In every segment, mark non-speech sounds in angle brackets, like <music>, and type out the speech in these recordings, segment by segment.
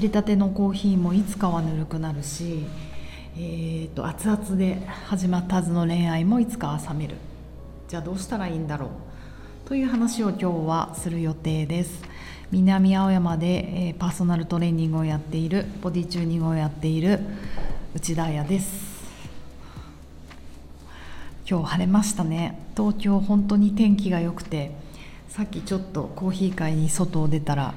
入れたてのコーヒーもいつかはぬるくなるし、えーと、熱々で始まったはずの恋愛もいつかは冷める。じゃあどうしたらいいんだろう？という話を今日はする予定です。南青山で、えー、パーソナルトレーニングをやっているボディチューニングをやっている内田彩です。今日晴れましたね。東京本当に天気が良くてさっきちょっとコーヒー会に外を出たら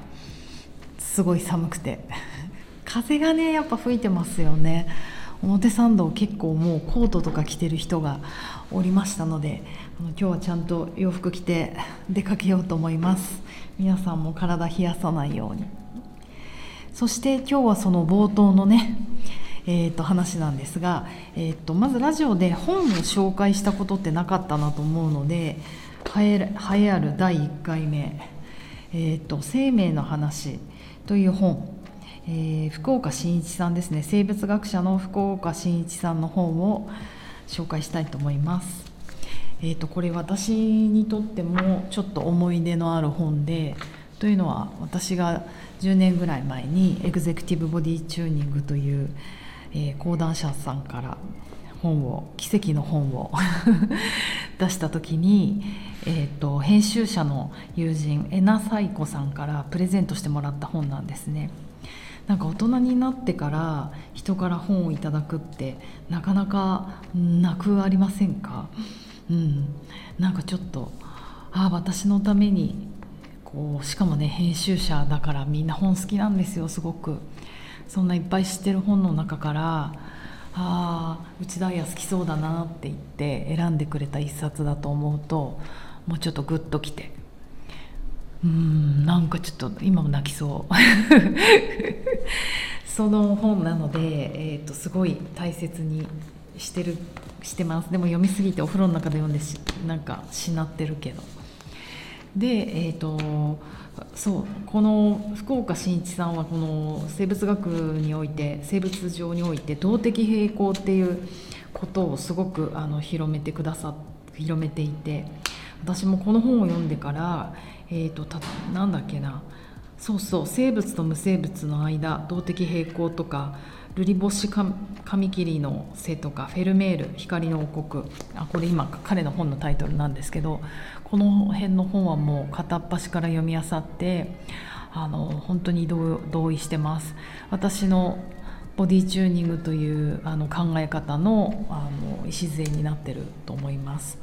すごい寒くて。<laughs> 風がねやっぱ吹いてますよね。表参道結構もうコートとか着てる人がおりましたので今日はちゃんと洋服着て <laughs> 出かけようと思います。皆さんも体冷やさないように。そして今日はその冒頭のねえー、と話なんですが、えー、とまずラジオで本を紹介したことってなかったなと思うので栄えある第1回目「えーと、生命の話」という本、えー、福岡伸一さんですね生物学者の福岡伸一さんの本を紹介したいと思います。えーと、これ私にとってもちょっと思い出のある本でというのは私が10年ぐらい前にエグゼクティブ・ボディチューニングという、えー、講談社さんから本を奇跡の本を出した時に、えーと、編集者の友人えなさいこさんからプレゼントしてもらった本なんですね。なんか大人になってから人から本をいただくってなかなかなくありませんか、うん、なんかちょっとああ私のためにこうしかもね編集者だからみんな本好きなんですよすごく。そんないっぱい知ってる本の中からああ内田彩好きそうだなって言って選んでくれた一冊だと思うともうちょっとグッときてうんなんかちょっと今も泣きそう。<laughs> その本なので、えーと、すごい大切にしてるしてます。でも読みすぎてお風呂の中で読んでしなんかしなってるけど。でえっ、ー、とそうこの福岡伸一さんはこの生物学において生物上において動的平衡っていうことをすごくあの広めてくださ広めていて私もこの本を読んでから、えーと、たなんだっけなそうそう生物と無生物の間動的平衡とかルリボシカミキリの背とかフェルメール光の王国。あこれ今彼の本のタイトルなんですけどこの辺の本はもう片っ端から読み漁ってあの本当に同意してます。私のボディチューニングというあの考え方のあの礎になってると思います。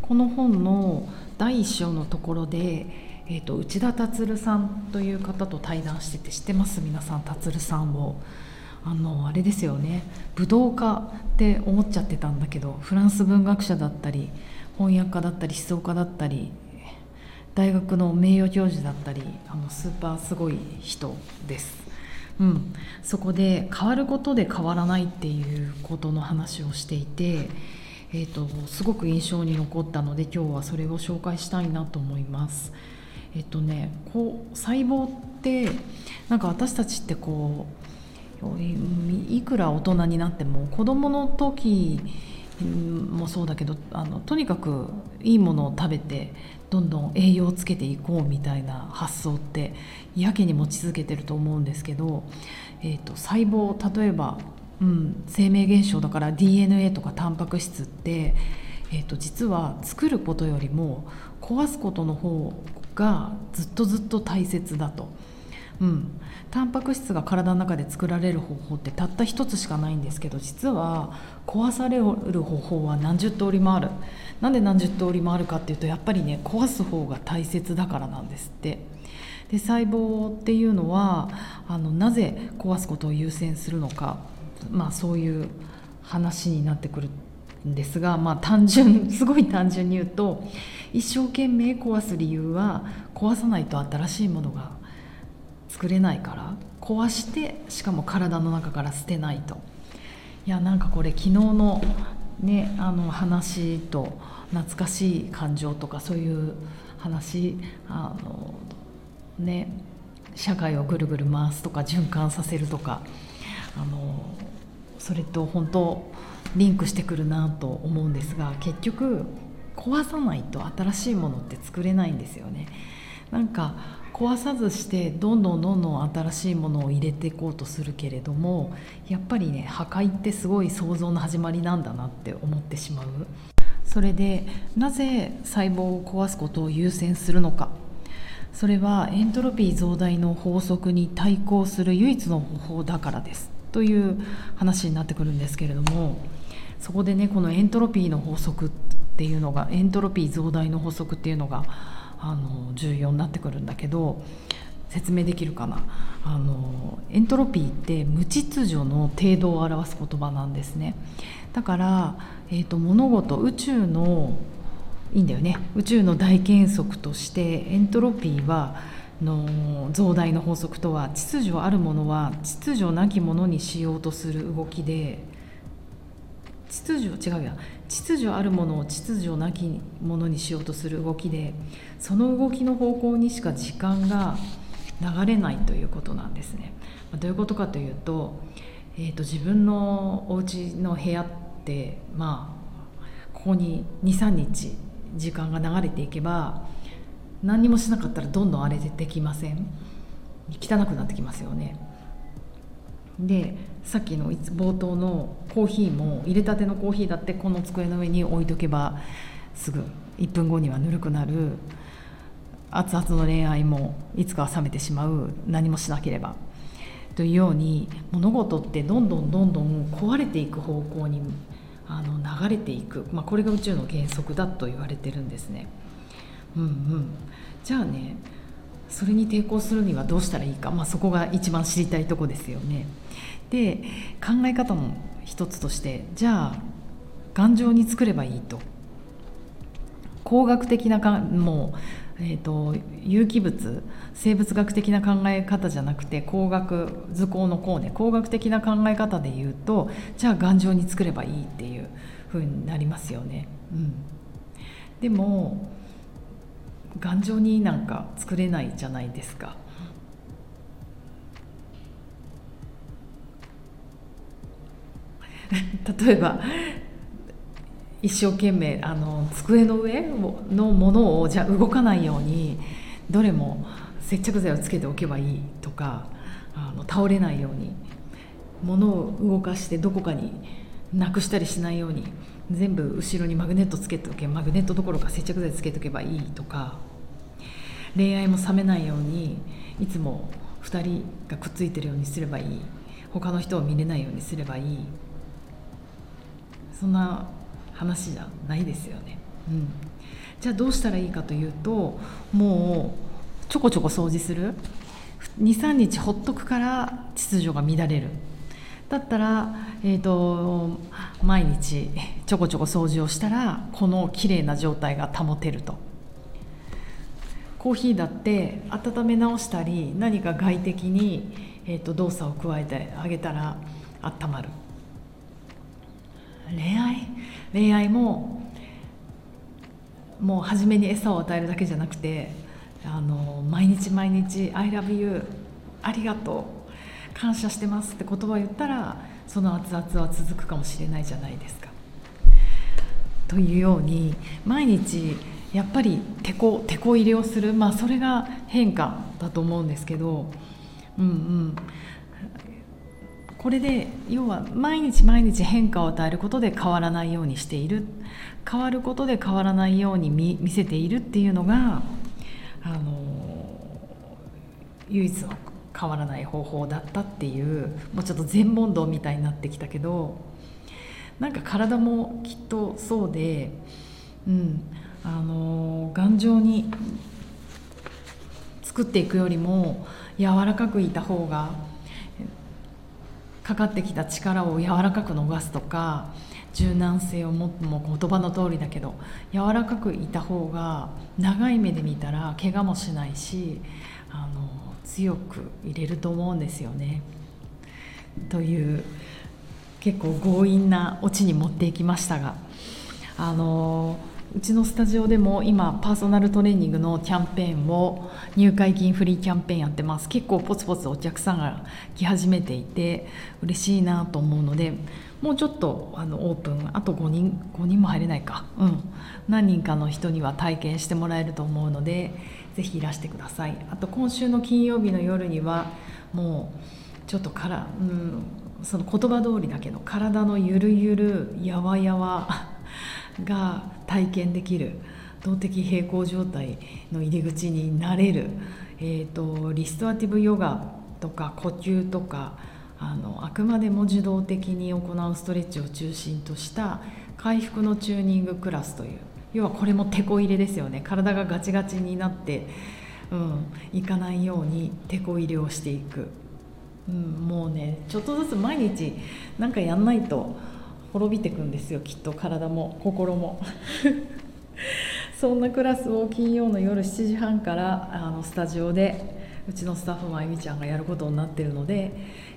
この本の第1章のところで、えーと、内田達さんという方と対談してて知ってます？皆さん達さんを。あのあれですよね。武道家って思っちゃってたんだけどフランス文学者だったり翻訳家だったり思想家だったり大学の名誉教授だったりあのスーパーすごい人です。うん、そこで変わることで変わらないっていうことの話をしていて、えーと、すごく印象に残ったので今日はそれを紹介したいなと思います。えっ、とねこう細胞ってなんか私たちってこういくら大人になっても子どもの時もそうだけどあのとにかくいいものを食べてどんどん栄養をつけていこうみたいな発想ってやけに持ち続けてると思うんですけど、えーと、細胞例えば、うん、生命現象だから DNA とかタンパク質って、えーと実は作ることよりも壊すことの方がずっとずっと大切だと。うん、タンパク質が体の中で作られる方法ってたった一つしかないんですけど実は壊される方法は何十通りもある。なんで何十通りもあるかっていうとやっぱりね壊す方が大切だからなんですって。で細胞っていうのはあのなぜ壊すことを優先するのかまあそういう話になってくるんですがまあ単純 <laughs> すごい単純に言うと一生懸命壊す理由は壊さないと新しいものが作れないから壊してしかも体の中から捨てないといやなんかこれ昨日のねあの話と懐かしい感情とかそういう話あのね社会をぐるぐる回すとか循環させるとかあのそれと本当リンクしてくるなと思うんですが結局壊さないと新しいものって作れないんですよね。なんか壊さずしてどんどんどんどん新しいものを入れていこうとするけれどもやっぱりね破壊ってすごい想像の始まりなんだなって思ってしまう。それでなぜ細胞を壊すことを優先するのか。それはエントロピー増大の法則に対抗する唯一の方法だからです。という話になってくるんですけれどもそこでねこのエントロピーの法則っていうのがエントロピー増大の法則っていうのがあの重要になってくるんだけど説明できるかな。あのエントロピーって無秩序の程度を表す言葉なんですね。だから、えーと、物事宇宙のいいんだよね。宇宙の大原則としてエントロピーはの増大の法則とは秩序あるものは秩序なきものにしようとする動きで秩序違うや秩序あるものを秩序なきものにしようとする動きでその動きの方向にしか時間が流れないということなんですね。どういうことかというと,、えーと、自分のお家の部屋ってまあここに23日時間が流れていけば何にもしなかったらどんどん荒れてきません？汚くなってきますよね。でさっきの冒頭のコーヒーも入れたてのコーヒーだってこの机の上に置いとけばすぐ1分後にはぬるくなる。熱々の恋愛もいつかは冷めてしまう。何もしなければ。というように物事ってどんどんどんどん壊れていく方向にあの流れていく、まあ、これが宇宙の原則だと言われてるんですね。うんうん、じゃあねそれに抵抗するにはどうしたらいいか、まあ、そこが一番知りたいとこですよね。で考え方の一つとしてじゃあ頑丈に作ればいいと工学的なかもうえーと、有機物生物学的な考え方じゃなくて工学図工の工ね工学的な考え方で言うとじゃあ頑丈に作ればいいっていう風になりますよね。うん、でも頑丈になんか作れないじゃないですか。<laughs> 例えば一生懸命あの机の上のものをじゃ動かないようにどれも接着剤をつけておけばいいとかあの倒れないように物を動かしてどこかになくしたりしないように全部後ろにマグネットつけておけマグネットどころか接着剤つけておけばいいとか恋愛も冷めないようにいつも2人がくっついてるようにすればいい。他の人を見れないようにすればいい。そんな話じゃないですよね。うん、じゃあどうしたらいいかというともうちょこちょこ掃除する。23日ほっとくから秩序が乱れる。だったら、えーと、毎日ちょこちょこ掃除をしたらこの綺麗な状態が保てると。コーヒーだって温め直したり何か外的に、えーと動作を加えてあげたら温まる恋愛？恋愛ももう初めに餌を与えるだけじゃなくてあの毎日毎日「ILOVEYOU」「ありがとう」「感謝してます」って言葉を言ったらその熱々は続くかもしれないじゃないですか。というように毎日やっぱりてこてこ入れをする。まあそれが変化だと思うんですけど。うんうん。これで要は毎日毎日変化を与えることで変わらないようにしている。変わることで変わらないように見見せているっていうのがあの唯一の変わらない方法だったっていうもうちょっと全問答みたいになってきたけど。なんか体もきっとそうで、うん、あの頑丈に作っていくよりも柔らかくいた方がかかってきた力を柔らかく逃すとか柔軟性をもっとも言葉の通りだけど柔らかくいた方が長い目で見たら怪我もしないしあの強く入れると思うんですよね。という結構強引なオチに持っていきましたがあのうちのスタジオでも今パーソナルトレーニングのキャンペーンを入会金フリーキャンペーンやってます。結構ポツポツお客さんが来始めていて嬉しいなと思うのでもうちょっとあのオープンあと5人5人も入れないか。うん。何人かの人には体験してもらえると思うのでぜひいらしてください。あと今週の金曜日の夜にはもうちょっとから、うん、その言葉通りだけど体のゆるゆるやわやわが体験できる動的平衡状態の入り口になれる、えーと、リストアティブヨガとか呼吸とかあのあくまでも受動的に行うストレッチを中心とした回復のチューニングクラスという要はこれもてこ入れですよね。体がガチガチになって、うん、いかないようにてこ入れをしていく、うん、もうねちょっとずつ毎日なんかやんないと滅びてくんですよきっと体も心も。<laughs> そんなクラスを金曜の夜7時半からあのスタジオでうちのスタッフまゆみちゃんがやることになってるので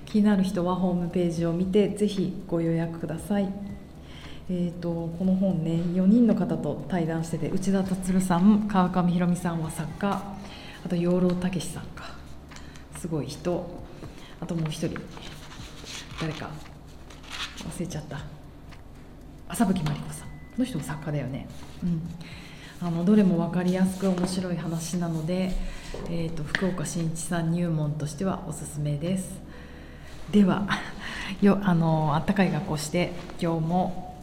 気になる人はホームページを見てぜひご予約ください。えーと、この本ね4人の方と対談してて内田達さん川上宏美さんは作家あと養老孟司さんか。すごい人。あともう一人。誰か忘れちゃった。朝吹真理子さんの人も作家だよね、うん、あのどれも分かりやすく面白い話なので、えーと、福岡伸一さん入門としてはおすすめです。では <laughs> よあのあったかい学校して今日も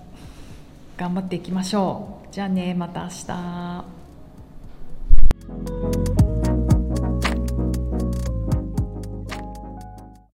頑張っていきましょう。じゃあねまた明日。